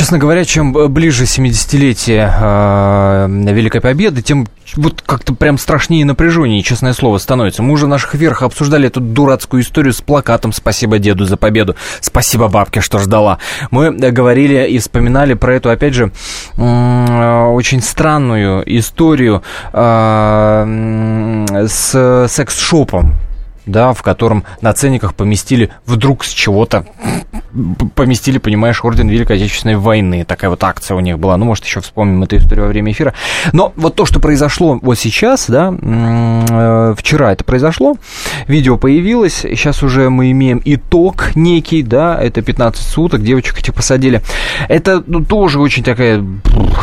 Честно говоря, чем ближе 70-летие э, Великой Победы, тем вот как-то прям страшнее напряжение, честное слово, становится. Мы уже в наших верхах обсуждали эту дурацкую историю с плакатом «Спасибо деду за победу», «Спасибо бабке, что ждала». Мы э, говорили и вспоминали про эту, опять же, очень странную историю э, с секс-шопом, да, в котором на ценниках поместили вдруг с чего-то поместили, понимаешь, орден Великой Отечественной войны. Такая вот акция у них была. Ну, может, еще вспомним эту историю во время эфира. Но вот то, что произошло вот сейчас, да, э, вчера это произошло, видео появилось, сейчас уже мы имеем итог некий, да, это 15 суток, девочек этих посадили. Это ну, тоже очень такая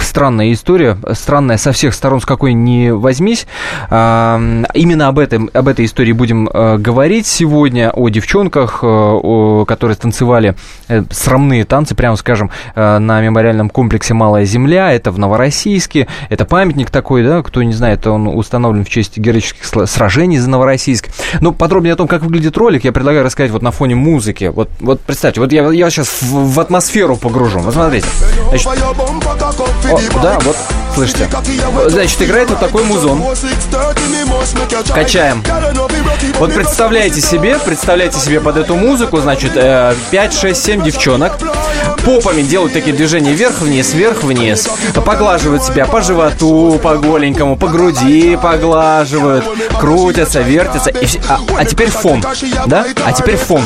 странная история, странная со всех сторон, с какой не возьмись. Именно об, этом, об этой истории будем э, говорить сегодня, о девчонках, э, которые танцевали Э, срамные танцы, прямо скажем, э, на мемориальном комплексе «Малая земля». Это в Новороссийске. Это памятник такой, да, кто не знает, он установлен в честь героических сражений за Новороссийск. Но подробнее о том, как выглядит ролик, я предлагаю рассказать вот на фоне музыки. Вот, вот представьте, вот я, я сейчас в, в атмосферу погружу. Вот смотрите. Значит, о, да, вот, слышите. Значит, играет вот такой музон. Качаем. Вот представляете себе, представляете себе под эту музыку, значит, 5, 6, 6-7 девчонок попами делают такие движения вверх-вниз, вверх-вниз. Поглаживают себя по животу, по голенькому, по груди поглаживают, крутятся, вертятся. И, а, а теперь фон, да? А теперь фон.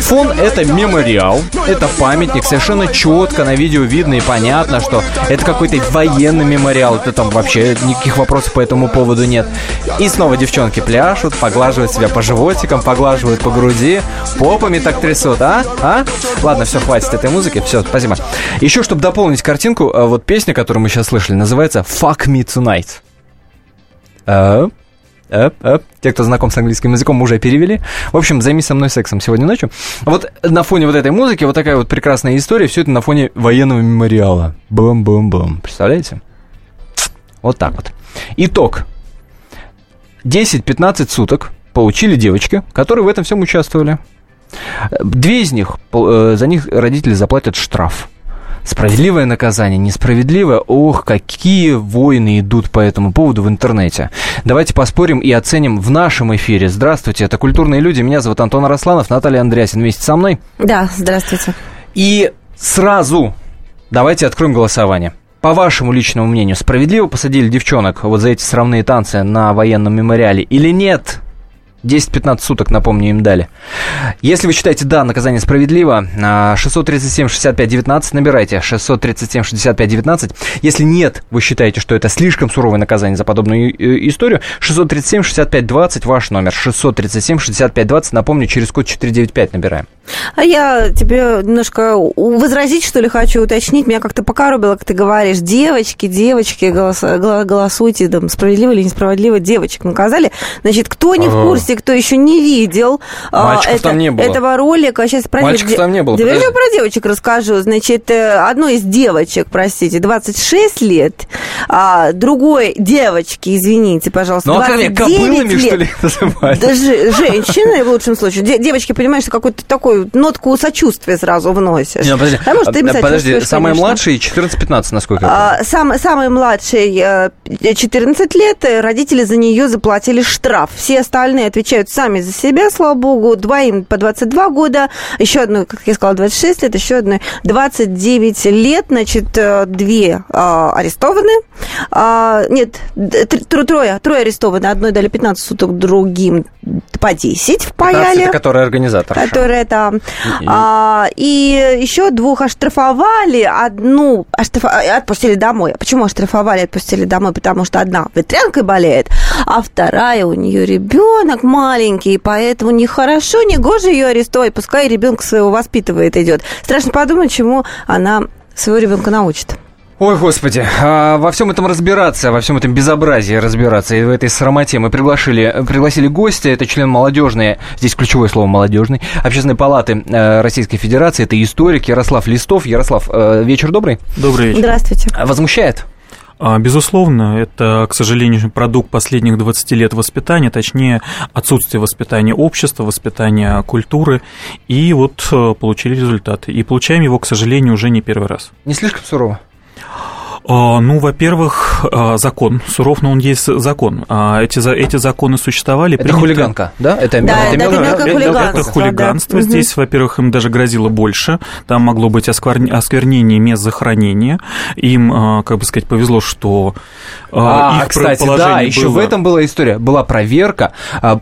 Фон — это мемориал, это памятник, совершенно четко на видео видно и понятно, что это какой-то военный мемориал, это там вообще никаких вопросов по этому поводу нет. И снова девчонки пляшут, поглаживают себя по животикам, поглаживают по груди, попами так трясут, а? А? Ладно, все, хватит этой музыки, все, спасибо. Еще, чтобы дополнить картинку, а, вот песня, которую мы сейчас слышали, называется «Fuck Me Tonight». Те, кто знаком с английским языком, уже перевели. В общем, займись со мной сексом сегодня ночью. Вот на фоне вот этой музыки вот такая вот прекрасная история. Все это на фоне военного мемориала. Бум-бум-бум. Представляете? Вот так вот. Итог. 10-15 суток получили девочки, которые в этом всем участвовали. Две из них, э, за них родители заплатят штраф. Справедливое наказание, несправедливое. Ох, какие войны идут по этому поводу в интернете. Давайте поспорим и оценим в нашем эфире. Здравствуйте, это «Культурные люди». Меня зовут Антон Арасланов, Наталья Андреасин вместе со мной. Да, здравствуйте. И сразу давайте откроем голосование. По вашему личному мнению, справедливо посадили девчонок вот за эти сравные танцы на военном мемориале или нет? 10-15 суток, напомню, им дали. Если вы считаете, да, наказание справедливо, 637-65-19 а, набирайте, 637-65-19. Если нет, вы считаете, что это слишком суровое наказание за подобную э, историю, 637-65-20 ваш номер, 637-65-20, напомню, через код 495 набираем. А я тебе немножко возразить, что ли, хочу уточнить. Меня как-то покоробило, как ты говоришь, девочки, девочки, голос, голосуйте, там, справедливо или несправедливо, девочек наказали. Значит, кто не в курсе, кто еще не видел а, это, там не было. этого ролика, сейчас про Мальчиков де... там не было. Я про девочек расскажу. Значит, э, одной из девочек, простите, 26 лет, а другой девочки, извините, пожалуйста, ну, а как кобылами, лет. что ли, называют? Даже женщины, в лучшем случае. Девочки, понимаешь, такой такую нотку сочувствия сразу вносишь. Не, ну, подожди, а может, ты им подожди самый младший 14-15, насколько а, сам, Самый младший 14 э, лет, родители за нее заплатили штраф. Все остальные отвечают сами за себя, слава богу. Двоим по 22 года, еще одной, как я сказала, 26 лет, еще одной 29 лет, значит, э, две а, арестованы. А, нет, трое, трое арестованы. Одной дали 15 суток, другим по 10 впаяли. Это который организатор. Который это а, и еще двух оштрафовали, одну оштраф... отпустили домой. Почему оштрафовали, отпустили домой? Потому что одна ветрянкой болеет, а вторая у нее ребенок маленький, и поэтому нехорошо, не гоже ее арестовать, пускай ребенка своего воспитывает идет. Страшно подумать, чему она своего ребенка научит. Ой, господи, а во всем этом разбираться, во всем этом безобразии разбираться и в этой срамоте мы пригласили, пригласили гостя, это член молодежной, здесь ключевое слово молодежный, общественной палаты э, Российской Федерации, это историк Ярослав Листов. Ярослав, э, вечер добрый. Добрый вечер. Здравствуйте. Возмущает? А, безусловно, это, к сожалению, продукт последних 20 лет воспитания, точнее, отсутствие воспитания общества, воспитания культуры, и вот э, получили результаты. И получаем его, к сожалению, уже не первый раз. Не слишком сурово? А, ну, во-первых, а, закон. Суров, но он есть закон. А, эти, эти законы существовали. Это принято... хулиганка, да? Это, да, это, это, это хулиганство. Это хулиганство. Да. Здесь, во-первых, им даже грозило больше. Там могло быть осквернение мест захоронения. Им, как бы сказать, повезло, что а, их кстати, да, еще было... в этом была история. Была проверка,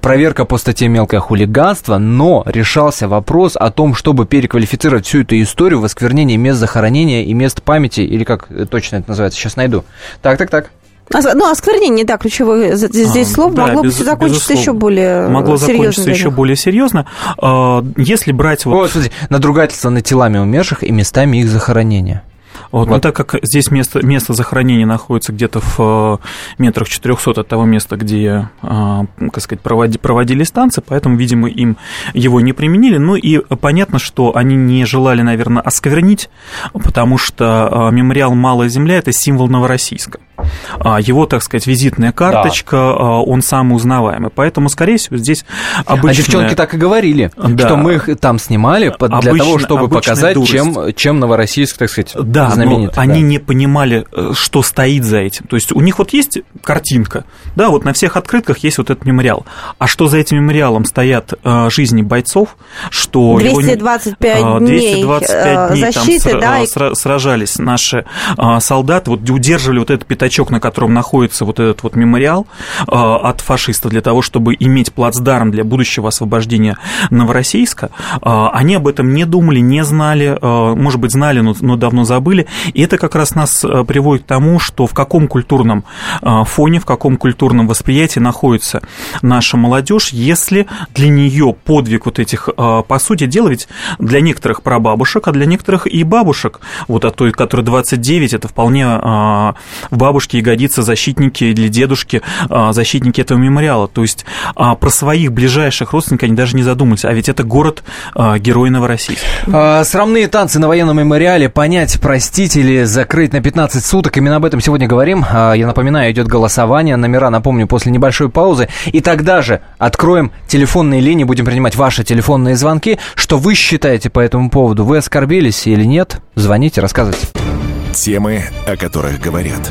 проверка по статье «Мелкое хулиганство», но решался вопрос о том, чтобы переквалифицировать всю эту историю в осквернение мест захоронения и мест памяти, или как точно это называется, сейчас найду. Так, так, так. Ну, осквернение, да, ключевое здесь а, слово, да, могло без, бы закончиться еще более Могло закончиться еще более серьезно. А, если брать... Вот, вот смотрите, надругательство над телами умерших и местами их захоронения. Вот, вот. Но так как здесь место, место захоронения находится где-то в э, метрах 400 от того места, где, э, как сказать, проводи, проводили станции, поэтому, видимо, им его не применили. Ну и понятно, что они не желали, наверное, осквернить, потому что э, мемориал «Малая земля» – это символ Новороссийска. А, его, так сказать, визитная карточка, да. он самый узнаваемый. Поэтому, скорее всего, здесь обычная... А девчонки так и говорили, да. что мы их там снимали для Обычно, того, чтобы показать, чем, чем Новороссийск, так сказать, да, знаменитый. они да. не понимали, э, что стоит за этим. То есть у них вот есть картинка, да, вот на всех открытках есть вот этот мемориал. А что за этим мемориалом стоят э, жизни бойцов, что... 225 его, 225 э, дней защиты, там да, сра- сражались наши солдаты, вот удерживали вот этот пятачок, на котором находится вот этот вот мемориал от фашистов для того, чтобы иметь плацдарм для будущего освобождения Новороссийска. Они об этом не думали, не знали, может быть, знали, но, но давно забыли. И это как раз нас э, приводит к тому, что в каком культурном э, фоне, в каком культурном восприятии находится наша молодежь, если для нее подвиг вот этих, э, по сути дела, ведь для некоторых прабабушек, а для некоторых и бабушек, вот от той, которой 29, это вполне в бабушке и годится защитники или дедушки, защитники этого мемориала. То есть про своих ближайших родственников они даже не задумались, а ведь это город герой Новороссийск. Срамные танцы на военном мемориале, понять, простить или закрыть на 15 суток. Именно об этом сегодня говорим. А, я напоминаю, идет голосование. Номера, напомню, после небольшой паузы. И тогда же откроем телефонные линии, будем принимать ваши телефонные звонки. Что вы считаете по этому поводу? Вы оскорбились или нет? Звоните, рассказывайте. Темы, о которых говорят.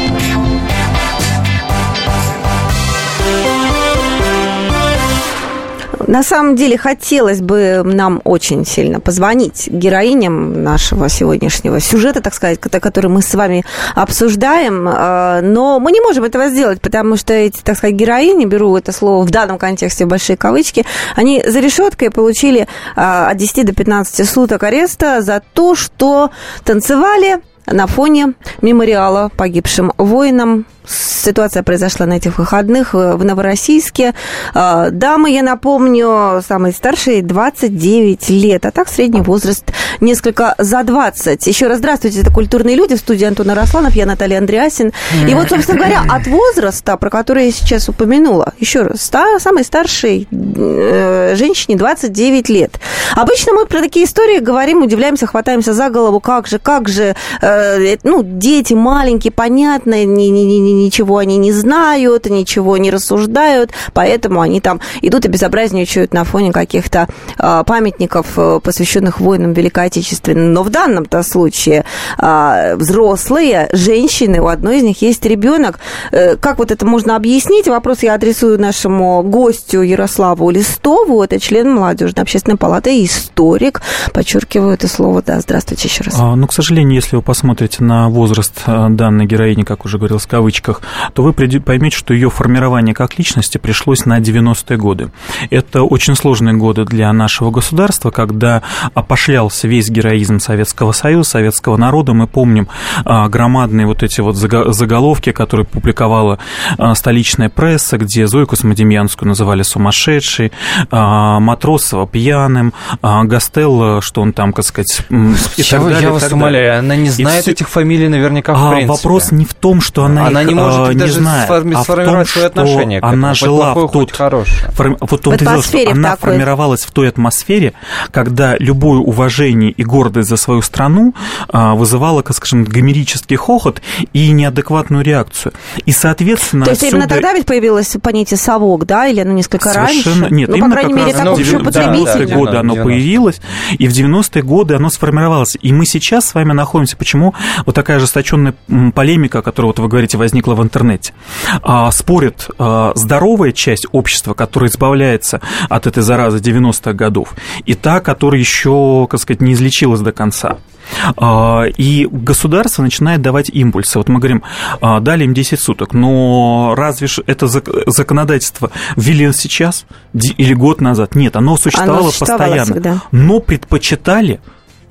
На самом деле хотелось бы нам очень сильно позвонить героиням нашего сегодняшнего сюжета, так сказать, который мы с вами обсуждаем, а, но мы не можем этого сделать, потому что эти, так сказать, героини, беру это слово в данном контексте в большие кавычки, они за решеткой получили а, от 10 до 15 суток ареста за то, что танцевали на фоне мемориала погибшим воинам Ситуация произошла на этих выходных в Новороссийске. А, дамы, я напомню, самые старшие 29 лет, а так средний возраст несколько за 20. Еще раз здравствуйте, это «Культурные люди» в студии Антона Росланов, я Наталья Андреасин. И вот, собственно говоря, от возраста, про который я сейчас упомянула, еще раз, стар, самой старшей э, женщине 29 лет. Обычно мы про такие истории говорим, удивляемся, хватаемся за голову, как же, как же, э, ну, дети маленькие, понятно, не, не, не, ничего они не знают, ничего не рассуждают, поэтому они там идут и безобразничают на фоне каких-то э, памятников, э, посвященных воинам Великой Отечественной. Но в данном-то случае э, взрослые женщины, у одной из них есть ребенок. Э, как вот это можно объяснить? Вопрос я адресую нашему гостю Ярославу Листову, это член молодежной общественной палаты историк. Подчеркиваю это слово, да, здравствуйте еще раз. А, ну, к сожалению, если вы посмотрите на возраст данной героини, как уже говорил, в кавычках, кавычках, то вы поймете, что ее формирование как личности пришлось на 90-е годы. Это очень сложные годы для нашего государства, когда опошлялся весь героизм Советского Союза, советского народа. Мы помним а, громадные вот эти вот заголовки, которые публиковала а, столичная пресса, где Зою Космодемьянскую называли сумасшедшей, а, Матросова пьяным, Гастелло, что он там, так сказать, и я, так далее. Я вас умоляю, она не знает этих фамилий наверняка в принципе. Вопрос не в том, что она, она их, не может не даже знает, а в том, что отношение она жила в тот... Фор... Вот том дело, что она такой. формировалась в той атмосфере, когда любое уважение и гордость за свою страну вызывало, как скажем, гомерический хохот и неадекватную реакцию. И, соответственно, То есть отсюда... именно тогда ведь появилось понятие «совок», да, или оно несколько Совершенно... раньше? Нет, ну, именно по крайней мере, как общепотребительное. В 90-е годы оно появилось, и в 90-е годы оно сформировалось. И мы сейчас с вами находимся. Почему вот такая ожесточенная полемика, которая, вот вы говорите, возникла в интернете? А, спорит а, здоровая часть общества, которая избавляется от этой заразы 90-х годов, и та, которая еще, так сказать, не излечилась до конца. А, и государство начинает давать импульсы. Вот мы говорим, дали им 10 суток, но разве же это законодательство ввели сейчас или год назад? Нет, оно существовало, оно существовало постоянно, всегда. но предпочитали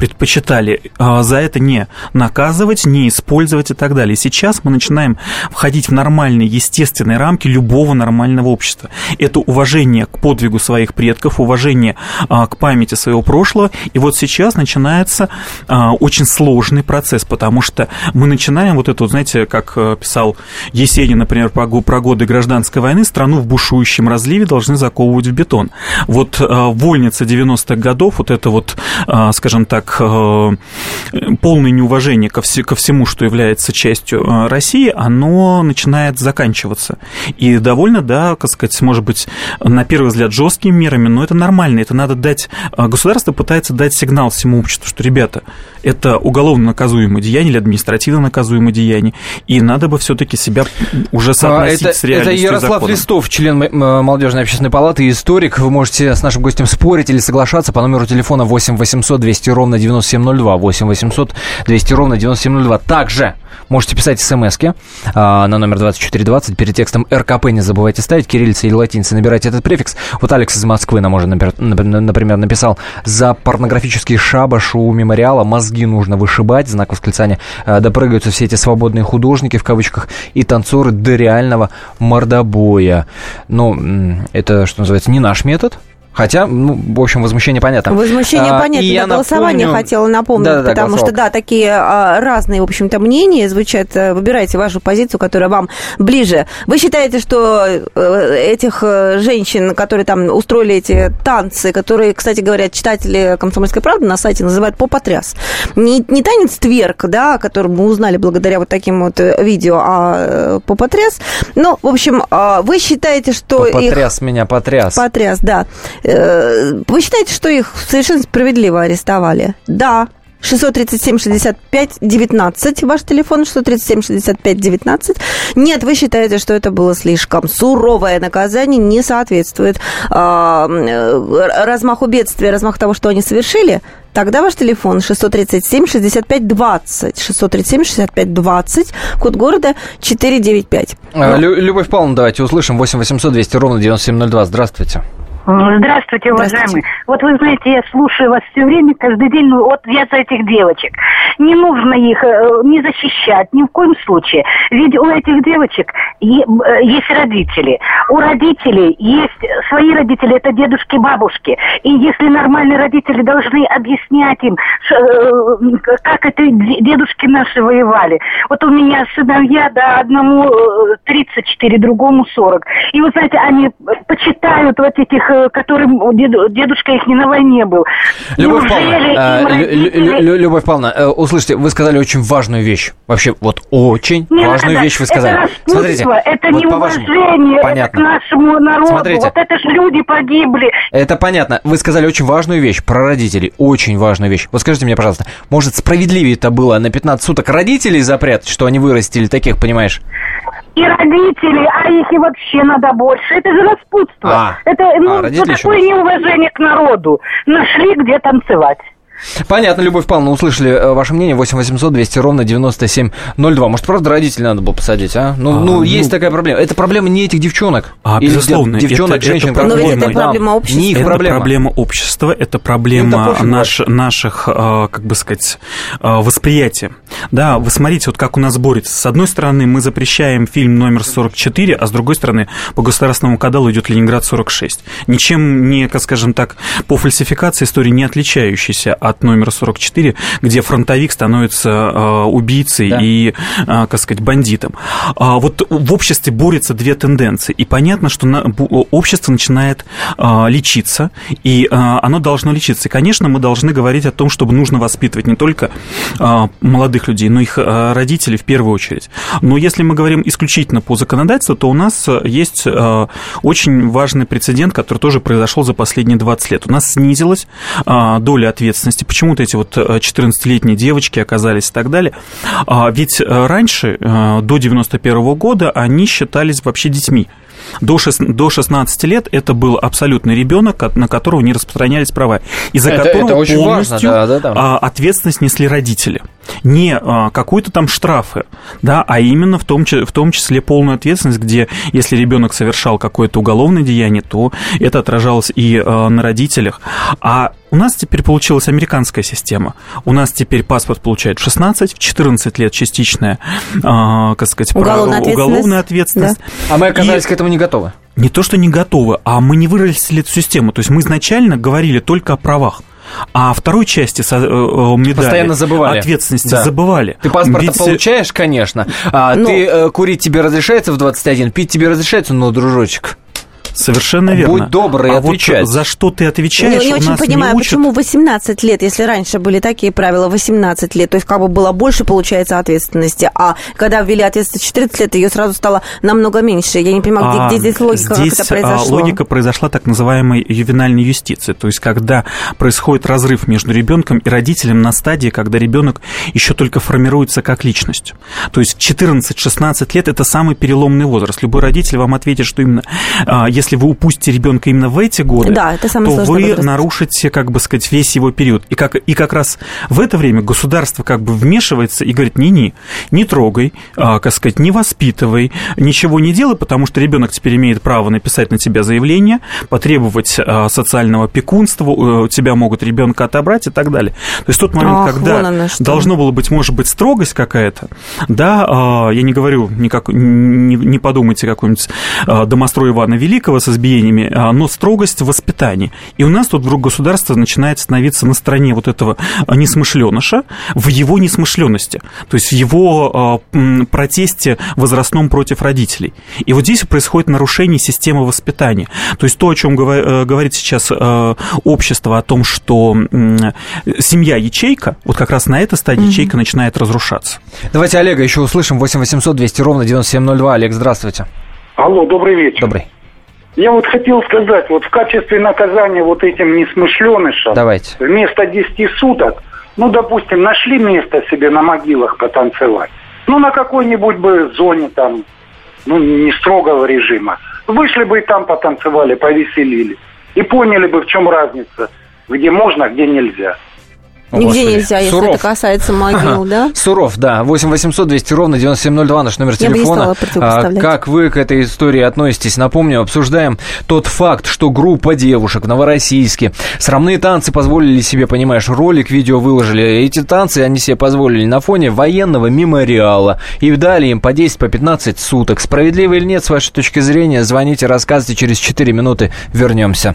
предпочитали а, за это не наказывать, не использовать и так далее. сейчас мы начинаем входить в нормальные, естественные рамки любого нормального общества. Это уважение к подвигу своих предков, уважение а, к памяти своего прошлого. И вот сейчас начинается а, очень сложный процесс, потому что мы начинаем вот это, знаете, как э, писал Есенин, например, про, годы гражданской войны, страну в бушующем разливе должны заковывать в бетон. Вот вольница 90-х годов, вот это вот, скажем так, э, полное неуважение ко, вс- ко всему, что является частью э, России, оно начинает заканчиваться. И довольно, да, как сказать, может быть, на первый взгляд жесткими мерами, но это нормально. Это надо дать... Э, государство пытается дать сигнал всему обществу, что, ребята, это уголовно наказуемое деяние или административно наказуемое деяние, и надо бы все-таки себя уже соотносить это, с реальностью Это Ярослав Листов, член молодежной общественной палаты и историк. Вы можете с нашим гостем спорить или соглашаться по номеру телефона 8 800 200 ровно 9702, 8 800 200 ровно 9702. Также можете писать смс а, на номер 2420. Перед текстом РКП не забывайте ставить. Кириллица или латиница набирайте этот префикс. Вот Алекс из Москвы нам уже, например, написал за порнографический шабаш у мемориала мозги нужно вышибать. Знак восклицания. А, допрыгаются все эти свободные художники, в кавычках, и танцоры до реального мордобоя. Ну, это, что называется, не наш метод. Хотя, ну, в общем, возмущение понятно. Возмущение а, понятно. Я голосование напомню... хотела напомнить, да, да, потому что, да, такие а, разные, в общем-то, мнения звучат. Э, выбирайте вашу позицию, которая вам ближе. Вы считаете, что э, этих э, женщин, которые там устроили эти танцы, которые, кстати говоря, читатели «Комсомольской правды» на сайте называют попотряс. Не, не танец тверк, да, о котором мы узнали благодаря вот таким вот видео, а попотряс. Ну, в общем, а, вы считаете, что Попотряс их... меня, потряс. Потряс, да. Э, вы считаете, что их совершенно справедливо арестовали? Да. 637-65-19, ваш телефон 637-65-19. Нет, вы считаете, что это было слишком суровое наказание, не соответствует а, э, размаху бедствия, размаху того, что они совершили? Тогда ваш телефон 637-65-20. 637-65-20, код города 495. Любовь Павловна, давайте услышим. 8 800 200 ровно 9702. Здравствуйте. Здравствуйте, уважаемые. Здравствуйте. Вот вы знаете, я слушаю вас все время, каждый день, ну вот я за этих девочек. Не нужно их э, не защищать, ни в коем случае. Ведь у этих девочек э, есть родители. У родителей есть свои родители, это дедушки, бабушки. И если нормальные родители должны объяснять им, э, как это дедушки наши воевали. Вот у меня сыновья, да, одному 34, другому 40. И вы знаете, они почитают вот этих которым дедушка их не на войне был. Любовь Павловна, родители... Любовь Павловна, э, услышите, вы сказали очень важную вещь. Вообще, вот очень Нет, важную это, вещь вы сказали. Это Смотрите, это вот неуважение понятно. к нашему народу. Смотрите. Вот это же люди погибли. Это понятно. Вы сказали очень важную вещь про родителей. Очень важную вещь. Вот скажите мне, пожалуйста, может, справедливее это было на 15 суток родителей запрятать, что они вырастили таких, понимаешь? И родители, а их и вообще надо больше. Это же распутство. А, это ну, а, такое еще неуважение к народу. Нашли где танцевать. Понятно, Любовь Павловна, услышали э, ваше мнение. 8 800 200 ровно 9702. Может, правда, родителей надо было посадить, а? Ну, а, ну, ну есть такая проблема. Это проблема не этих девчонок. А, Или безусловно. Девчонок, это, женщин. Это проблема. Но ведь это проблема общества. Не их это проблема. проблема общества, это проблема это наш, наших, э, как бы сказать, э, восприятия. Да, вы смотрите, вот как у нас борется. С одной стороны, мы запрещаем фильм номер 44, а с другой стороны, по государственному каналу идет Ленинград 46. Ничем не, как скажем так, по фальсификации истории не отличающийся от номера 44, где фронтовик становится э, убийцей да. и, э, как сказать, бандитом. А вот в обществе борются две тенденции. И понятно, что общество начинает э, лечиться, и оно должно лечиться. И, конечно, мы должны говорить о том, чтобы нужно воспитывать не только молодых людей, но и их родителей в первую очередь. Но если мы говорим исключительно по законодательству, то у нас есть очень важный прецедент, который тоже произошел за последние 20 лет. У нас снизилась доля ответственности. Почему-то эти вот 14-летние девочки оказались и так далее. А ведь раньше, до 91 года, они считались вообще детьми. До, 6, до 16 лет это был абсолютный ребенок, на которого не распространялись права, из-за это, которого это полностью важно, да, да, да. ответственность несли родители. Не а, какой-то там штрафы, да, а именно в том, в том числе полную ответственность, где если ребенок совершал какое-то уголовное деяние, то это отражалось и а, на родителях. А у нас теперь получилась американская система. У нас теперь паспорт получает в 16, в 14 лет частичная, э, как сказать, уголовная ответственность. Уголовная ответственность. Да. А мы оказались и... к этому не готовы. Не то, что не готовы, а мы не выросли эту систему. То есть мы изначально говорили только о правах. А второй части со, э, э медали Постоянно забывали. ответственности да. забывали. Ты паспорт Ведь... получаешь, конечно. А, ну... Ты э, курить тебе разрешается в 21, пить тебе разрешается, но, дружочек, Совершенно верно. Будь добрый, а отвечать. Вот за что ты отвечаешь, Я не очень понимаю, не почему 18 лет, если раньше были такие правила, 18 лет, то есть как бы было больше, получается, ответственности, а когда ввели ответственность 14 лет, ее сразу стало намного меньше. Я не понимаю, где, а, где здесь логика, здесь как это а, произошло? логика произошла так называемой ювенальной юстиции, то есть когда происходит разрыв между ребенком и родителем на стадии, когда ребенок еще только формируется как личность. То есть 14-16 лет – это самый переломный возраст. Любой родитель вам ответит, что именно а, если вы упустите ребенка именно в эти годы, да, это то вы возраст. нарушите, как бы сказать, весь его период. И как, и как раз в это время государство как бы вмешивается и говорит, не-не, не трогай, а, как сказать, не воспитывай, ничего не делай, потому что ребенок теперь имеет право написать на тебя заявление, потребовать а, социального опекунства, у тебя могут ребенка отобрать и так далее. То есть тот момент, Ах, когда должно было быть, может быть, строгость какая-то, да, а, я не говорю, никак, не, не подумайте какой-нибудь а, домострой Ивана Великого, Великого с избиениями, а, но строгость в воспитании. И у нас тут вдруг государство начинает становиться на стороне вот этого а, несмышленыша в его несмышленности, то есть в его а, протесте возрастном против родителей. И вот здесь происходит нарушение системы воспитания. То есть то, о чем э, говорит сейчас общество, о том, что семья ячейка, вот как раз на этой стадии mm-hmm. ячейка начинает разрушаться. Давайте Олега еще услышим. 8 800 200 ровно 9702. Олег, здравствуйте. Алло, добрый вечер. Добрый. Я вот хотел сказать, вот в качестве наказания вот этим несмышленышам Давайте. вместо 10 суток, ну, допустим, нашли место себе на могилах потанцевать. Ну, на какой-нибудь бы зоне там, ну, не строгого режима. Вышли бы и там потанцевали, повеселили. И поняли бы, в чем разница, где можно, а где нельзя. Нигде Господи. нельзя, если Суров. это касается могил, да? Суров, да. 8 800 200 ровно 9702 наш номер телефона. А, как вы к этой истории относитесь? Напомню, обсуждаем тот факт, что группа девушек в Новороссийске срамные танцы позволили себе, понимаешь, ролик, видео выложили. Эти танцы они себе позволили на фоне военного мемориала. И дали им по 10, по 15 суток. Справедливо или нет, с вашей точки зрения, звоните, рассказывайте, через 4 минуты вернемся.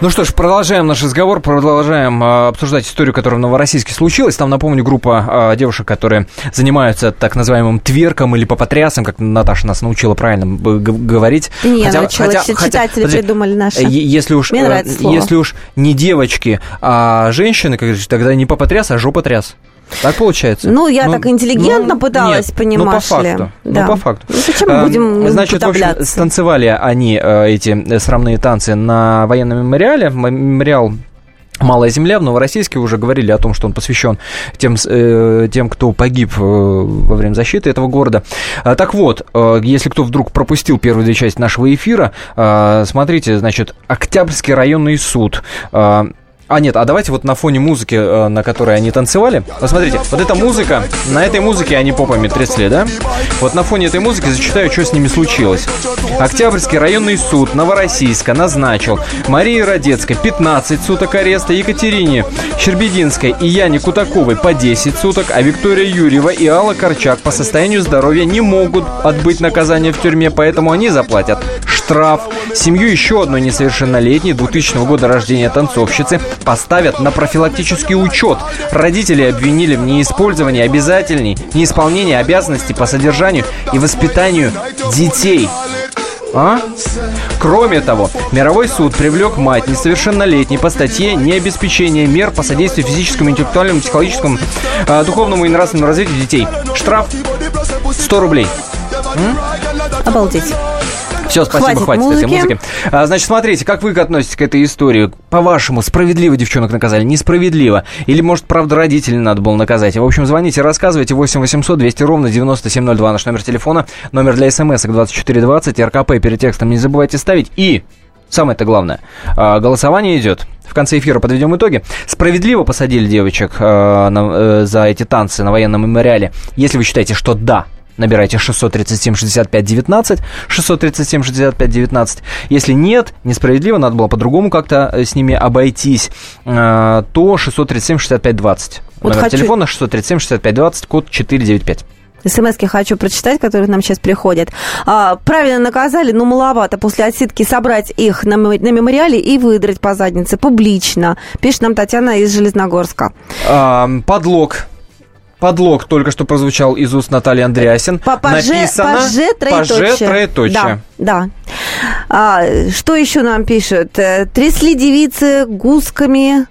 Ну что ж, продолжаем наш разговор, продолжаем э, обсуждать историю, которая в Новороссийске случилась. Там, напомню, группа э, девушек, которые занимаются так называемым тверком или попотрясом, как Наташа нас научила правильно говорить. Да не, хотя, научила, хотя, читатели хотя, придумали наши. Если уж, Мне нравится слово. если уж не девочки, а женщины, как говорится, тогда не попотряс, а жопотряс. Так получается? Ну, я ну, так интеллигентно ну, пыталась, нет, понимаешь ну, по факту, ли. Ну, да. Ну, по факту. Ну, зачем мы будем а, Значит, в общем, станцевали они, э, эти срамные танцы, на военном мемориале. Мемориал Малая земля в Новороссийске уже говорили о том, что он посвящен тем, э, тем кто погиб э, во время защиты этого города. А, так вот, э, если кто вдруг пропустил первую две части нашего эфира, э, смотрите, значит, Октябрьский районный суд э, а, нет, а давайте вот на фоне музыки, э, на которой они танцевали. Посмотрите, вот эта музыка, на этой музыке они попами трясли, да? Вот на фоне этой музыки зачитаю, что с ними случилось. Октябрьский районный суд Новороссийска назначил Марии Родецкой 15 суток ареста, Екатерине Щербединской и Яне Кутаковой по 10 суток, а Виктория Юрьева и Алла Корчак по состоянию здоровья не могут отбыть наказание в тюрьме, поэтому они заплатят штраф. Семью еще одной несовершеннолетней 2000 года рождения танцовщицы поставят на профилактический учет. Родители обвинили в неиспользовании обязательной, неисполнении обязанностей по содержанию и воспитанию детей. А? Кроме того, мировой суд привлек мать несовершеннолетней по статье «Необеспечение мер по содействию физическому, интеллектуальному, психологическому, э, духовному и нравственному развитию детей». Штраф 100 рублей. М? Обалдеть. Все, спасибо, хватит, хватит музыки. этой музыки. А, значит, смотрите, как вы относитесь к этой истории? По-вашему, справедливо девчонок наказали? Несправедливо? Или, может, правда, родителей надо было наказать? В общем, звоните, рассказывайте. 8 800 200 ровно 9702 наш номер телефона. Номер для смс 2420. РКП перед текстом не забывайте ставить. И самое-то главное, а, голосование идет. В конце эфира подведем итоги. Справедливо посадили девочек э, на, э, за эти танцы на военном мемориале. Если вы считаете, что да, набирайте 637 65 19, 637 65 19. Если нет, несправедливо, надо было по-другому как-то э, с ними обойтись, э, то 637 65 20. Вот Номер хочу... телефона 637 65 20, код 495 смс хочу прочитать, которые нам сейчас приходят. А, правильно наказали, но маловато после отсидки собрать их на, на мемориале и выдрать по заднице публично. Пишет нам Татьяна из Железногорска. А, подлог Подлог только что прозвучал из уст Натальи Андреасин. Написано паже, троеточие. Паже, троеточие. Да, да. А, что еще нам пишут? Э, трясли девицы гусками,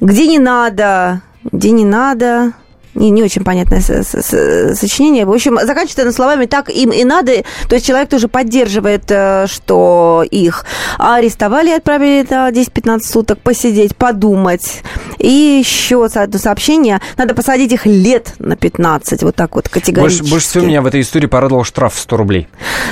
где не надо, где не надо не, не очень понятное сочинение. В общем, заканчивается на словами «так им и надо». То есть человек тоже поддерживает, э, что их арестовали и отправили на 10-15 суток посидеть, подумать. И еще одно сообщение. Надо посадить их лет на 15. Вот так вот категорически. Больше, больше всего меня в этой истории порадовал штраф в 100 рублей.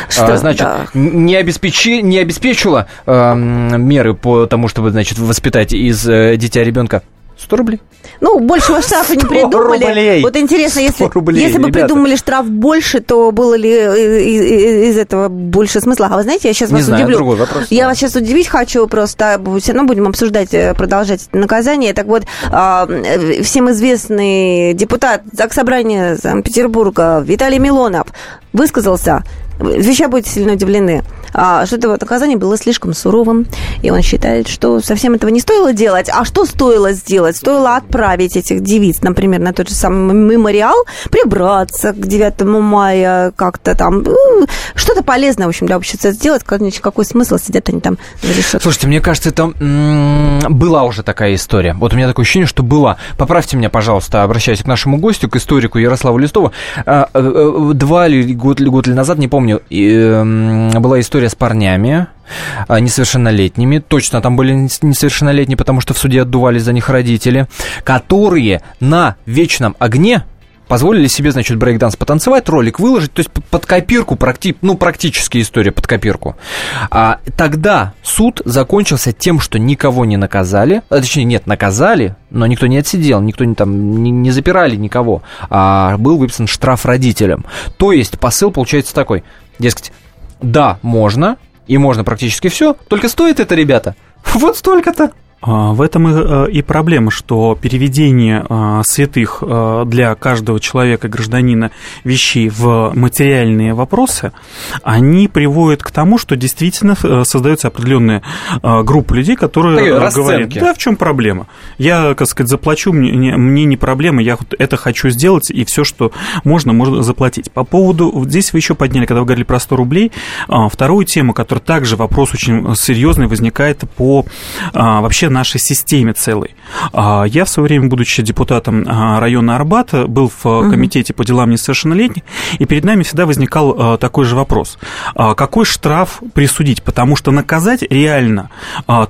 Что? А, значит, да. не, обеспечи, не обеспечила э, меры по тому, чтобы, значит, воспитать из э, дитя ребенка 100 рублей. Ну, большего штрафа не придумали. Рублей. Вот интересно, если, рублей, если бы ребята. придумали штраф больше, то было ли из, из этого больше смысла? А вы знаете, я сейчас не вас знаю, удивлю. Другой вопрос, я да. вас сейчас удивить хочу просто. Все равно будем обсуждать, э, продолжать наказание. Так вот, а, э, всем известный депутат Заксобрания Санкт-Петербурга Виталий Милонов высказался Веща будете сильно удивлены, а, что это наказание было слишком суровым, и он считает, что совсем этого не стоило делать. А что стоило сделать? Стоило отправить этих девиц, например, на тот же самый мемориал, прибраться к 9 мая, как-то там, ну, что-то полезное, в общем, для общества сделать. Какой смысл сидят они там за решеткой? Слушайте, мне кажется, это была уже такая история. Вот у меня такое ощущение, что была. Поправьте меня, пожалуйста, обращаясь к нашему гостю, к историку Ярославу Листову. А, э, э, два или год, год или назад, не помню, помню, э, была история с парнями, а, несовершеннолетними. Точно там были несовершеннолетние, потому что в суде отдувались за них родители, которые на вечном огне позволили себе, значит, брейкданс потанцевать, ролик выложить, то есть под копирку, практи, ну, практически история под копирку. А, тогда суд закончился тем, что никого не наказали, а, точнее, нет, наказали, но никто не отсидел, никто не, там, не, не запирали никого, а был выписан штраф родителям. То есть посыл получается такой, дескать, да, можно, и можно практически все, только стоит это, ребята, вот столько-то. А, в этом и, и проблема, что переведение а, святых а, для каждого человека, гражданина, вещей в материальные вопросы, они приводят к тому, что действительно э, создается определенная группа людей, которые говорят, да, в чем проблема? Я, как сказать, заплачу, мне, мне не проблема, я это хочу сделать, и все, что можно, можно заплатить. По поводу, здесь вы еще подняли, когда вы говорили про 100 рублей, вторую тему, которая также вопрос очень серьезный возникает по вообще нашей системе целой. А, я в свое время, будучи депутатом а, района Арбата, был в комитете по делам несовершеннолетних, и перед нами всегда возникал а, такой же вопрос. Какой штраф присудить? Потому что наказать реально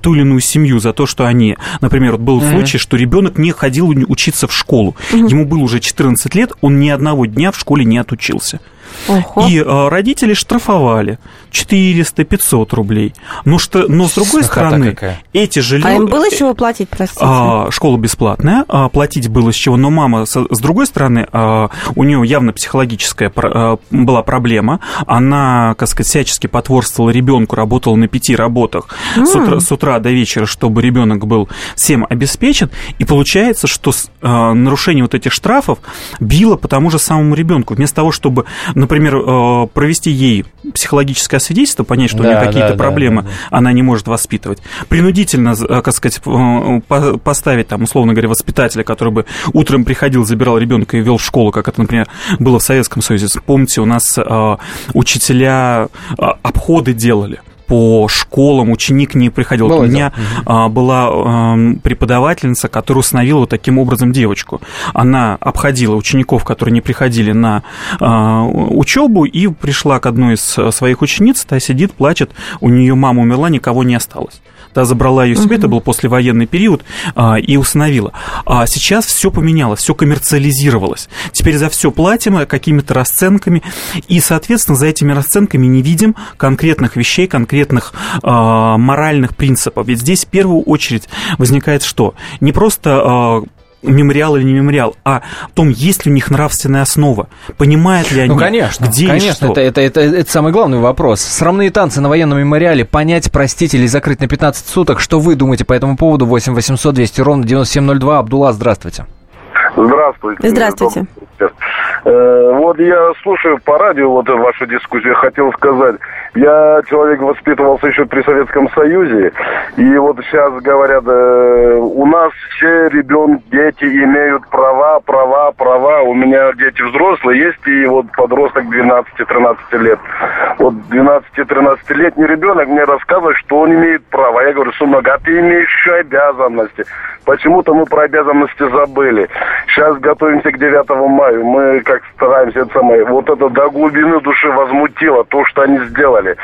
ту или иную семью за то, что они... Например, вот был mm-hmm. случай, что ребенок не ходил учиться в школу. Ему было уже 14 лет, он ни одного дня в школе не отучился. Ого. И э, родители штрафовали 400-500 рублей. Но, что, но с другой Смехота стороны, какая. эти же люди... А им было с чего платить, простите? А, школа бесплатная, а, платить было с чего, но мама, с, с другой стороны, а, у нее явно психологическая а, была проблема. Она, как сказать, всячески потворствовала ребенку, работала на пяти работах mm. с, утра, с утра до вечера, чтобы ребенок был всем обеспечен. И получается, что нарушение вот этих штрафов било по тому же самому ребенку. Вместо того, чтобы например, э, провести ей психологическое свидетельство, понять, что да, у нее какие-то да, проблемы, да, да. она не может воспитывать, принудительно, э, как сказать, э, поставить там, условно говоря, воспитателя, который бы утром приходил, забирал ребенка и вел в школу, как это, например, было в Советском Союзе. Помните, у нас учителя обходы делали по школам ученик не приходил. Было, у меня да. была преподавательница, которая установила вот таким образом девочку. Она обходила учеников, которые не приходили на а, учебу, и пришла к одной из своих учениц, та сидит, плачет, у нее мама умерла, никого не осталось та забрала ее себе, угу. это был послевоенный период, а, и установила. А сейчас все поменялось, все коммерциализировалось. Теперь за все платим э, какими-то расценками, и, соответственно, за этими расценками не видим конкретных вещей, конкретных а, моральных принципов. Ведь здесь в первую очередь возникает что? Не просто а, мемориал или не мемориал, а в том, есть ли у них нравственная основа, понимают ли они, ну, конечно, где конечно, и что. Это, это, это, это самый главный вопрос. Срамные танцы на военном мемориале, понять, простить или закрыть на 15 суток. Что вы думаете по этому поводу? 8 800 200 ровно 9702. Абдулла, здравствуйте. Здравствуйте. Здравствуйте. Э, вот я слушаю по радио вот вашу дискуссию, хотел сказать, я человек воспитывался еще при Советском Союзе, и вот сейчас говорят, э, у нас все ребенки, дети имеют права, права, права. У меня дети взрослые есть, и вот подросток 12-13 лет. Вот 12-13-летний ребенок мне рассказывает, что он имеет права. Я говорю, сынок, а ты имеешь еще обязанности. Почему-то мы про обязанности забыли. Сейчас готовимся к 9 мая. Мы как стараемся это самое. Вот это до глубины души возмутило то, что они сделали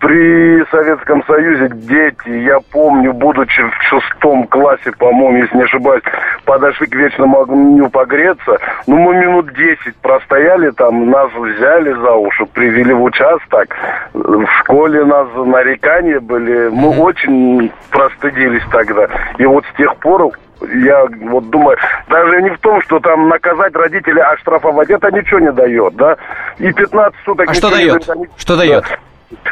при Советском Союзе дети, я помню, будучи в шестом классе, по-моему, если не ошибаюсь, подошли к вечному огню погреться. Ну, мы минут десять простояли там, нас взяли за уши, привели в участок. В школе нас нарекания были. Мы очень простыдились тогда. И вот с тех пор я вот думаю, даже не в том, что там наказать родителей, а штрафовать, это ничего не дает, да? И 15 суток... А что дает? Не... Что дает?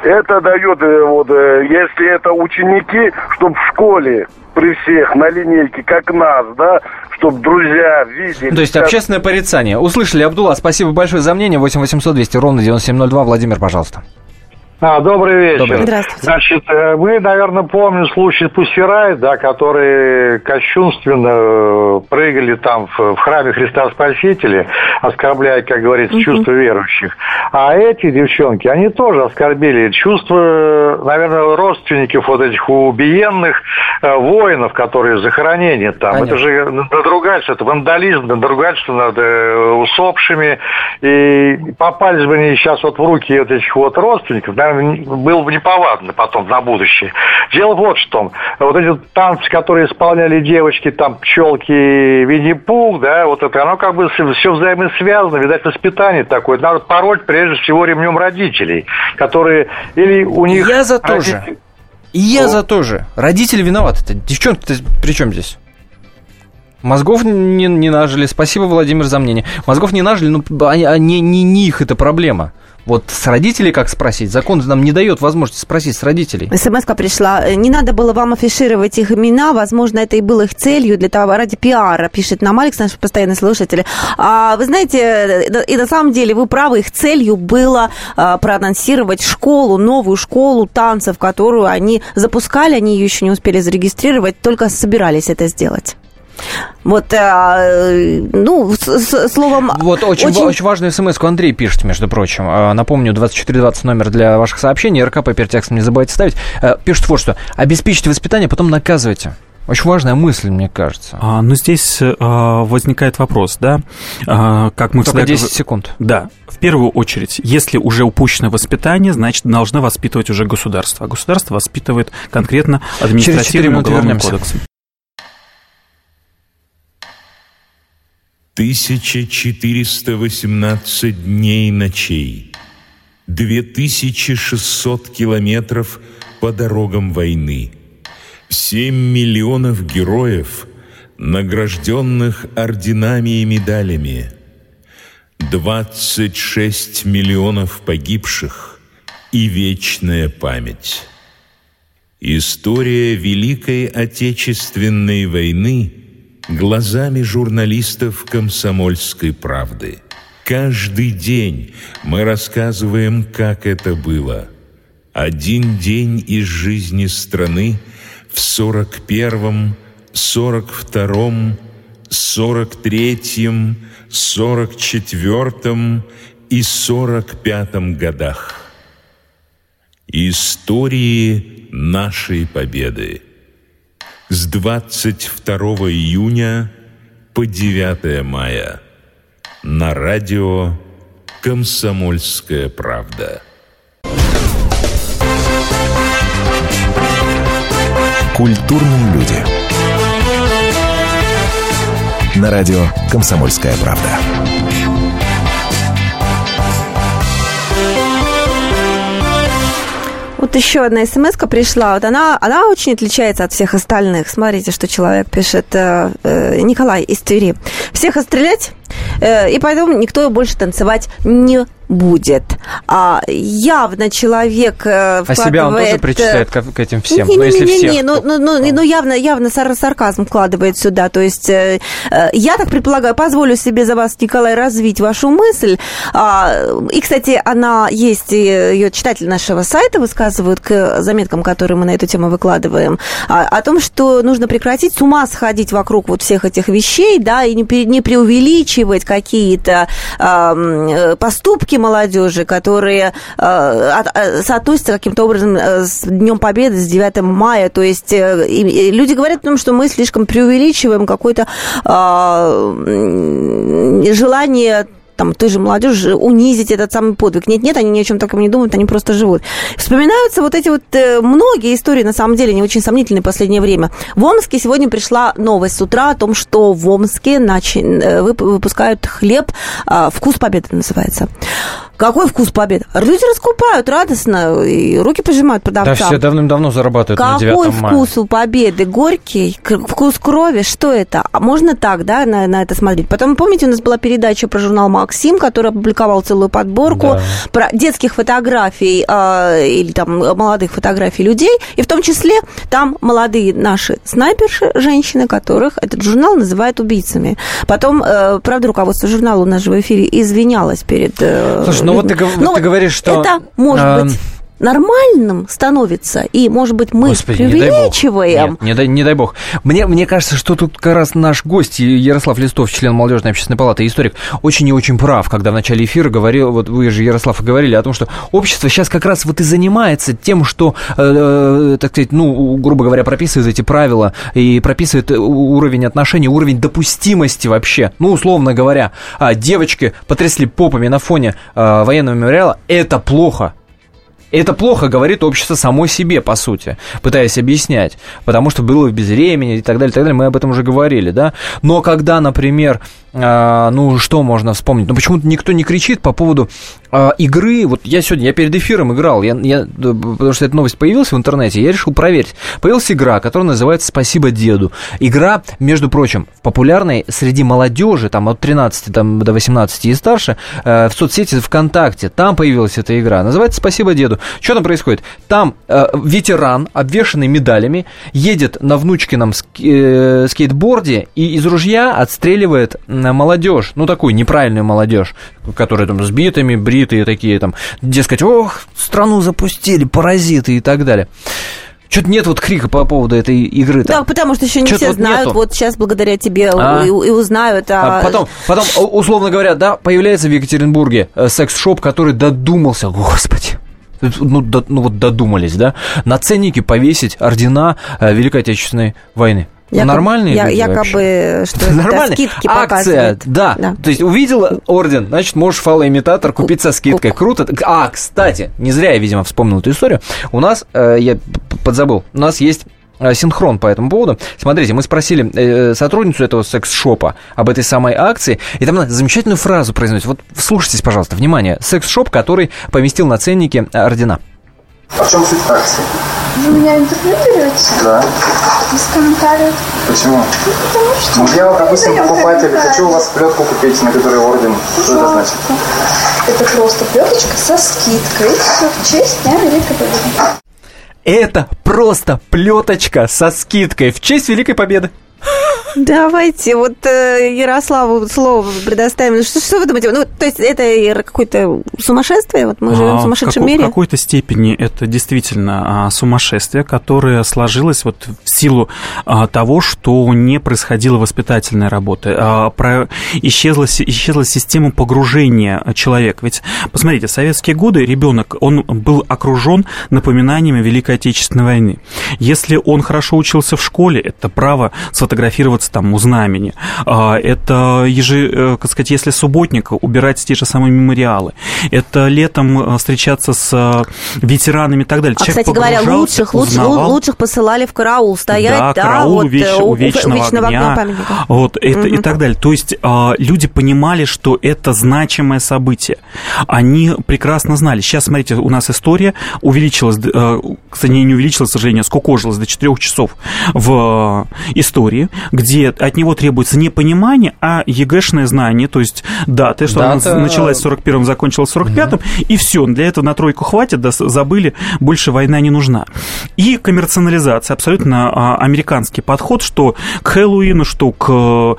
Это дает, э, вот, э, если это ученики, чтобы в школе при всех на линейке, как нас, да, чтобы друзья видели. То есть как... общественное порицание. Услышали, Абдулла, спасибо большое за мнение. 8 800 200 ровно 9702. Владимир, пожалуйста. А, добрый вечер. Добрый. Здравствуйте. Значит, э, мы, наверное, помним случай Пусирай, да, которые кощунственно э, прыгали там в, в храме Христа Спасителя, оскорбляя, как говорится, чувства верующих. А эти девчонки, они тоже оскорбили чувства, наверное, родственников вот этих убиенных э, воинов, которые захоронения там. Понятно. Это же надругательство, это вандализм, надругательство над усопшими. И попались бы они сейчас вот в руки вот этих вот родственников, наверное, было бы неповадно потом на будущее. Дело вот в том. Вот эти танцы, которые исполняли девочки, там, пчелки, Винни-Пух, да, вот это, оно как бы все взаимосвязано, видать, воспитание такое. Надо пороть прежде всего ремнем родителей, которые или у них... Я за то же. И я ну. за то же. Родители виноваты-то. Девчонки-то при чем здесь? Мозгов не, не нажили. Спасибо, Владимир, за мнение. Мозгов не нажили, но они, они, не, не их это проблема. Вот с родителей как спросить? Закон нам не дает возможности спросить с родителей. смс пришла. Не надо было вам афишировать их имена. Возможно, это и было их целью для того, ради пиара, пишет нам Алекс, наш постоянный слушатель. А, вы знаете, и на самом деле вы правы, их целью было а, проанонсировать школу, новую школу танцев, которую они запускали, они ее еще не успели зарегистрировать, только собирались это сделать. Вот, э, ну, с, словом... Вот очень, очень... очень важную смс Андрей пишет, между прочим. Э, напомню, 2420 номер для ваших сообщений. РКП перед текстом не забывайте ставить. Э, пишет вот что. Обеспечьте воспитание, потом наказывайте. Очень важная мысль, мне кажется. А, но здесь а, возникает вопрос, да, а, как мы Только всегда... 10 секунд. Да, в первую очередь, если уже упущено воспитание, значит, должно воспитывать уже государство. А государство воспитывает конкретно административным уголовным кодексом. 1418 дней ночей, 2600 километров по дорогам войны, 7 миллионов героев, награжденных орденами и медалями, 26 миллионов погибших и вечная память. История Великой Отечественной войны – глазами журналистов «Комсомольской правды». Каждый день мы рассказываем, как это было. Один день из жизни страны в 41-м, 42-м, 43-м, 44-м и 45-м годах. Истории нашей победы с 22 июня по 9 мая на радио «Комсомольская правда». Культурные люди. На радио «Комсомольская правда». Еще одна смс пришла. Вот она, она очень отличается от всех остальных. Смотрите, что человек пишет. Э, э, Николай из Твери. Всех стрелять, э, и поэтому никто больше танцевать не будет. А явно человек вкладывает... А себя он тоже причисляет к, к этим всем? Не, ну, если не, всех, не, ну, ну, ну, ну, явно, явно сарказм вкладывает сюда. То есть э, я так предполагаю, позволю себе за вас, Николай, развить вашу мысль. А, и, кстати, она есть, ее читатели нашего сайта высказывают к заметкам, которые мы на эту тему выкладываем, а, о том, что нужно прекратить с ума сходить вокруг вот всех этих вещей, да, и не, не преувеличивать какие-то э, поступки молодежи, которые э, э, соотносятся каким-то образом с Днем Победы, с 9 мая. То есть люди говорят о том, что мы слишком преувеличиваем какое-то э, желание там, той же молодежи унизить этот самый подвиг. Нет, нет, они ни о чем таком не думают, они просто живут. Вспоминаются вот эти вот э, многие истории, на самом деле, не очень сомнительные в последнее время. В Омске сегодня пришла новость с утра о том, что в Омске начи... Э, выпускают хлеб, э, «Вкус Победы» называется. Какой вкус победы? Люди раскупают радостно и руки пожимают продавцам. Да, все давным-давно зарабатывают Какой на 9 мая. вкус у победы? Горький? Вкус крови? Что это? А можно так, да, на, на это смотреть? Потом, помните, у нас была передача про журнал «Максим», который опубликовал целую подборку да. про детских фотографий э, или там молодых фотографий людей, и в том числе там молодые наши снайперши, женщины, которых этот журнал называет убийцами. Потом, э, правда, руководство журнала у нас же в эфире извинялось перед... Э, Слушай, ну вот ты, ну, ты говоришь, что... Это может э, быть нормальным становится, и, может быть, мы Господи, преувеличиваем. Не дай, Нет, не, дай, не дай бог. Мне, мне кажется, что тут как раз наш гость Ярослав Листов, член молодежной общественной палаты, историк, очень и очень прав, когда в начале эфира говорил, вот вы же, Ярослав, говорили о том, что общество сейчас как раз вот и занимается тем, что, э, э так сказать, ну, грубо говоря, прописывает эти правила и прописывает уровень отношений, уровень допустимости вообще. Ну, условно говоря, а, девочки потрясли попами на фоне э, военного мемориала, это плохо. Это плохо говорит общество само себе, по сути, пытаясь объяснять, потому что было в безвремени и так далее, и так далее, мы об этом уже говорили, да. Но когда, например, ну, что можно вспомнить? Ну, почему-то никто не кричит по поводу а, игры. Вот я сегодня, я перед эфиром играл, я, я, потому что эта новость появилась в интернете, я решил проверить. Появилась игра, которая называется «Спасибо деду». Игра, между прочим, популярной среди молодежи, там, от 13 там, до 18 и старше, э, в соцсети ВКонтакте. Там появилась эта игра. Называется «Спасибо деду». Что там происходит? Там э, ветеран, обвешанный медалями, едет на внучкином э, скейтборде и из ружья отстреливает молодежь, ну такую неправильную молодежь, которая там с битами, бритые такие там, дескать, ох, страну запустили, паразиты и так далее. Что-то нет вот крика по поводу этой игры. -то. Да, потому что еще не все вот знают. Нету. Вот сейчас благодаря тебе а? и, и узнают. А... А потом, потом, условно говоря, да, появляется в Екатеринбурге э, секс-шоп, который додумался, господи, ну, до, ну вот додумались, да, на ценники повесить ордена э, Великой Отечественной войны. Якобы, Нормальные я, люди Якобы, вообще. что Нормальные. скидки Акция, да. да. То есть увидел орден, значит, можешь фалоимитатор купить со скидкой. Круто. А, кстати, не зря я, видимо, вспомнил эту историю. У нас, э, я подзабыл, у нас есть э, синхрон по этому поводу. Смотрите, мы спросили э, сотрудницу этого секс-шопа об этой самой акции, и там она замечательную фразу произносит. Вот слушайтесь, пожалуйста, внимание. Секс-шоп, который поместил на ценнике ордена. А в чем суть акции? Вы меня интервью берете? Да. Без комментариев. Почему? Ну, потому что... Ну, я, допустим, покупатель, хочу у вас плетку купить, на которой орден. Пожалуйста. Что это значит? Это просто плеточка со скидкой. Все в честь Дня Великой Победы. Это просто плеточка со скидкой в честь Великой Победы. Давайте вот э, Ярославу слово предоставим. Что, что вы думаете? Ну, то есть это какое-то сумасшествие? Вот мы живем в а, сумасшедшем в мире? В какой-то степени это действительно а, сумасшествие, которое сложилось вот в силу а, того, что не происходила воспитательная работа. Про... Исчезла, исчезла система погружения человека. Ведь, посмотрите, в советские годы ребенок, он был окружен напоминаниями Великой Отечественной войны. Если он хорошо учился в школе, это право сфотографироваться там у знамени. А, это, ежи, э, как сказать, если субботник, убирать те же самые мемориалы. Это летом э, встречаться с э, ветеранами и так далее. А, Человек кстати говоря, лучших, узнавал... лучших посылали в караул стоять, да, да караул вот, веч, у вечного, вечного огня, огня вот, это, угу. и так далее. То есть а, люди понимали, что это значимое событие. Они прекрасно знали. Сейчас, смотрите, у нас история увеличилась, кстати, не увеличилась, к сожалению, скукожилась до 4 часов в истории, где от него требуется не понимание, а ЕГЭшное знание, то есть даты, что Дата... она началась в 41-м, закончилась в 45-м, угу. и все, для этого на тройку хватит, да, забыли, больше война не нужна. И коммерциализация, абсолютно а, американский подход, что к Хэллоуину, что к,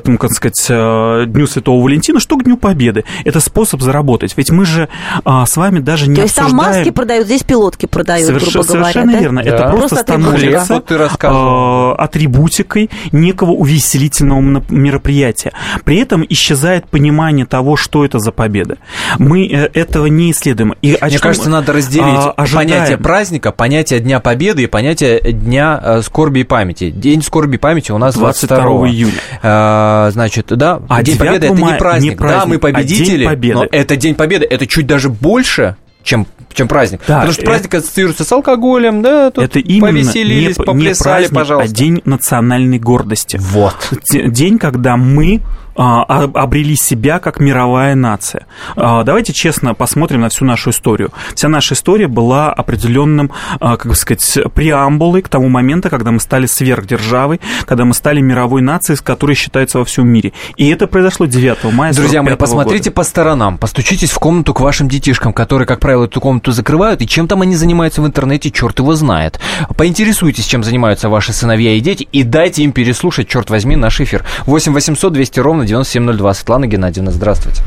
там, как сказать, э, Дню Святого Валентина, что к Дню Победы. Это способ заработать. Ведь мы же а, с вами даже не То обсуждаем... есть там маски продают, здесь пилотки продают, Соверш... грубо говоря. Совершенно да? верно. Да. Это просто, просто становится а, атрибутикой некого увеселительного мероприятия. При этом исчезает понимание того, что это за победа. Мы э, этого не исследуем. И Мне кажется, надо разделить а, понятие праздника, понятие Дня Победы и понятие Дня э, скорби и памяти. День скорби и памяти у нас 22, 22 июня. А, значит, да, а День Победы это не праздник. Не праздник. Да, мы победители, а день победы. но это День Победы, это чуть даже больше, чем чем праздник. Да, Потому что это, праздник ассоциируется с алкоголем, да, тут это именно повеселились, не, поплясали, не праздник, а пожалуйста. а день национальной гордости. Вот. День, когда мы обрели себя как мировая нация. А, давайте честно посмотрим на всю нашу историю. Вся наша история была определенным, а, как бы сказать, преамбулой к тому моменту, когда мы стали сверхдержавой, когда мы стали мировой нацией, с которой считается во всем мире. И это произошло 9 мая Друзья мои, посмотрите года. по сторонам, постучитесь в комнату к вашим детишкам, которые, как правило, эту комнату закрывают, и чем там они занимаются в интернете, черт его знает. Поинтересуйтесь, чем занимаются ваши сыновья и дети, и дайте им переслушать, черт возьми, наш эфир. 8 800 200 ровно 9702. Светлана Геннадьевна, здравствуйте.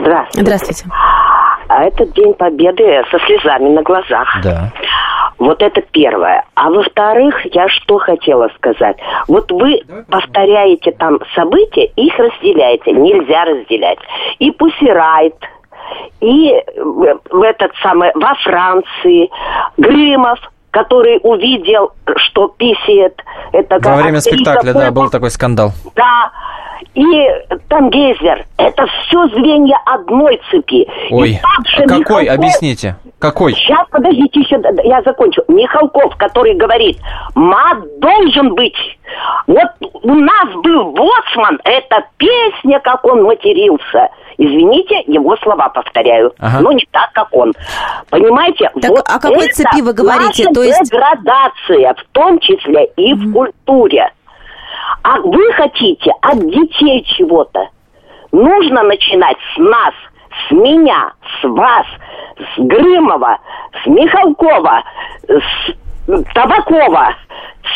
Здравствуйте. Здравствуйте. А этот День Победы со слезами на глазах. Да. Вот это первое. А во-вторых, я что хотела сказать. Вот вы повторяете там события, их разделяете. Нельзя разделять. И Пусирайт, и в этот самый, во Франции, Гримов, который увидел, что писает. Это Во время спектакля, да, был такой скандал. Да, и Тангейзер. Это все звенья одной цепи. Ой, а какой? Михалков, Объясните. Какой? Сейчас, подождите, еще я закончу. Михалков, который говорит, мат должен быть. Вот у нас был боцман, это песня, как он матерился. Извините, его слова повторяю. Ага. Но не так, как он. Понимаете? Так, вот о какой цепи вы говорите? Наша То есть... деградация, в том числе и mm-hmm. в культуре. А вы хотите от детей чего-то. Нужно начинать с нас, с меня, с вас, с Грымова, с Михалкова, с Табакова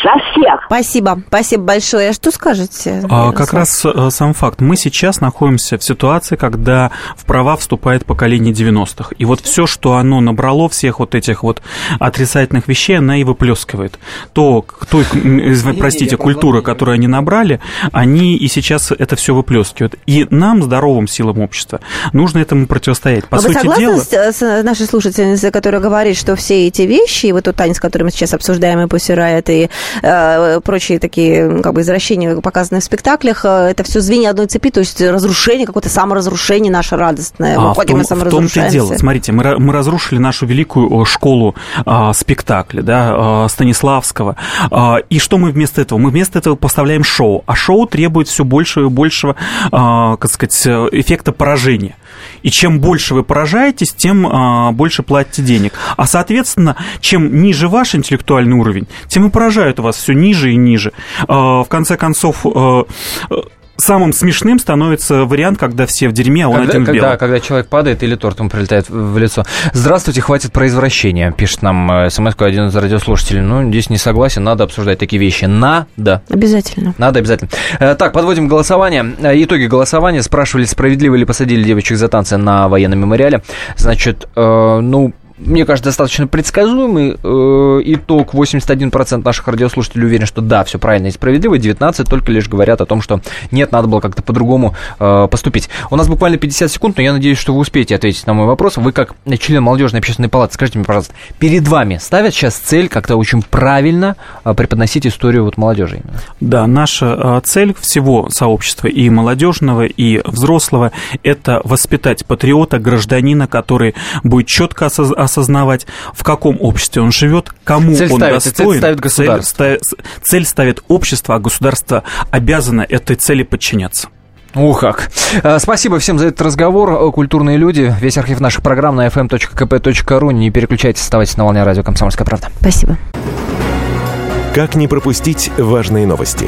со всех. Спасибо, спасибо большое. А что скажете? А, как раз э, сам факт. Мы сейчас находимся в ситуации, когда в права вступает поколение 90-х. И вот все, что оно набрало, всех вот этих вот отрицательных вещей, она и выплескивает. То, той, простите, культура, которую они набрали, они и сейчас это все выплескивают. И нам, здоровым силам общества, нужно этому противостоять. По а сути вы согласны дела... с, с нашей слушательницей, которая говорит, что все эти вещи, и вот тот танец, который мы сейчас обсуждаем, и Пусирает, и э, прочие такие как бы извращения, показанные в спектаклях, э, это все звенья одной цепи, то есть разрушение, какое-то саморазрушение наше радостное. Мы а, ходим в том, и в том-то и дело. Смотрите, мы, мы разрушили нашу великую школу а, спектакля, да, а, Станиславского. А, и что мы вместо этого? Мы вместо этого поставляем шоу. А шоу требует все большего и большего, а, как сказать, эффекта поражения. И чем больше вы поражаетесь, тем а, больше платите денег. А, соответственно, чем ниже ваш интеллектуальный уровень, тем и поражают вас все ниже и ниже. А, в конце концов, а, самым смешным становится вариант, когда все в дерьме, а он когда, один в когда, белом. Когда человек падает или тортом прилетает в лицо. Здравствуйте, хватит про извращение, пишет нам э, смс один из радиослушателей. Ну, здесь не согласен, надо обсуждать такие вещи. Надо. Обязательно. Надо обязательно. Э, так, подводим голосование. Э, итоги голосования. Спрашивали, справедливо ли посадили девочек за танцы на военном мемориале. Значит, э, ну, мне кажется, достаточно предсказуемый э, итог. 81% наших радиослушателей уверен, что да, все правильно и справедливо. 19 только лишь говорят о том, что нет, надо было как-то по-другому э, поступить. У нас буквально 50 секунд, но я надеюсь, что вы успеете ответить на мой вопрос. Вы как член молодежной общественной палаты, скажите мне, пожалуйста, перед вами ставят сейчас цель как-то очень правильно э, преподносить историю вот молодежи? Именно? Да, наша э, цель всего сообщества и молодежного, и взрослого – это воспитать патриота, гражданина, который будет четко осознавать осознавать, в каком обществе он живет, кому цель он ставит, достоин. Цель ставит государство. Цель, цель ставит общество, а государство обязано этой цели подчиняться. Ух как. Э, спасибо всем за этот разговор. Культурные люди. Весь архив наших программ на fm.kp.ru. Не переключайтесь, оставайтесь на волне радио «Комсомольская правда». Спасибо. Как не пропустить важные новости?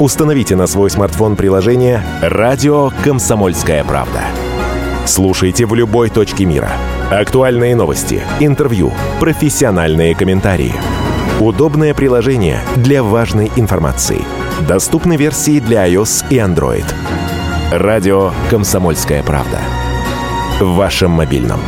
Установите на свой смартфон приложение «Радио Комсомольская правда». Слушайте в любой точке мира – Актуальные новости, интервью, профессиональные комментарии. Удобное приложение для важной информации. Доступны версии для iOS и Android. Радио «Комсомольская правда». В вашем мобильном.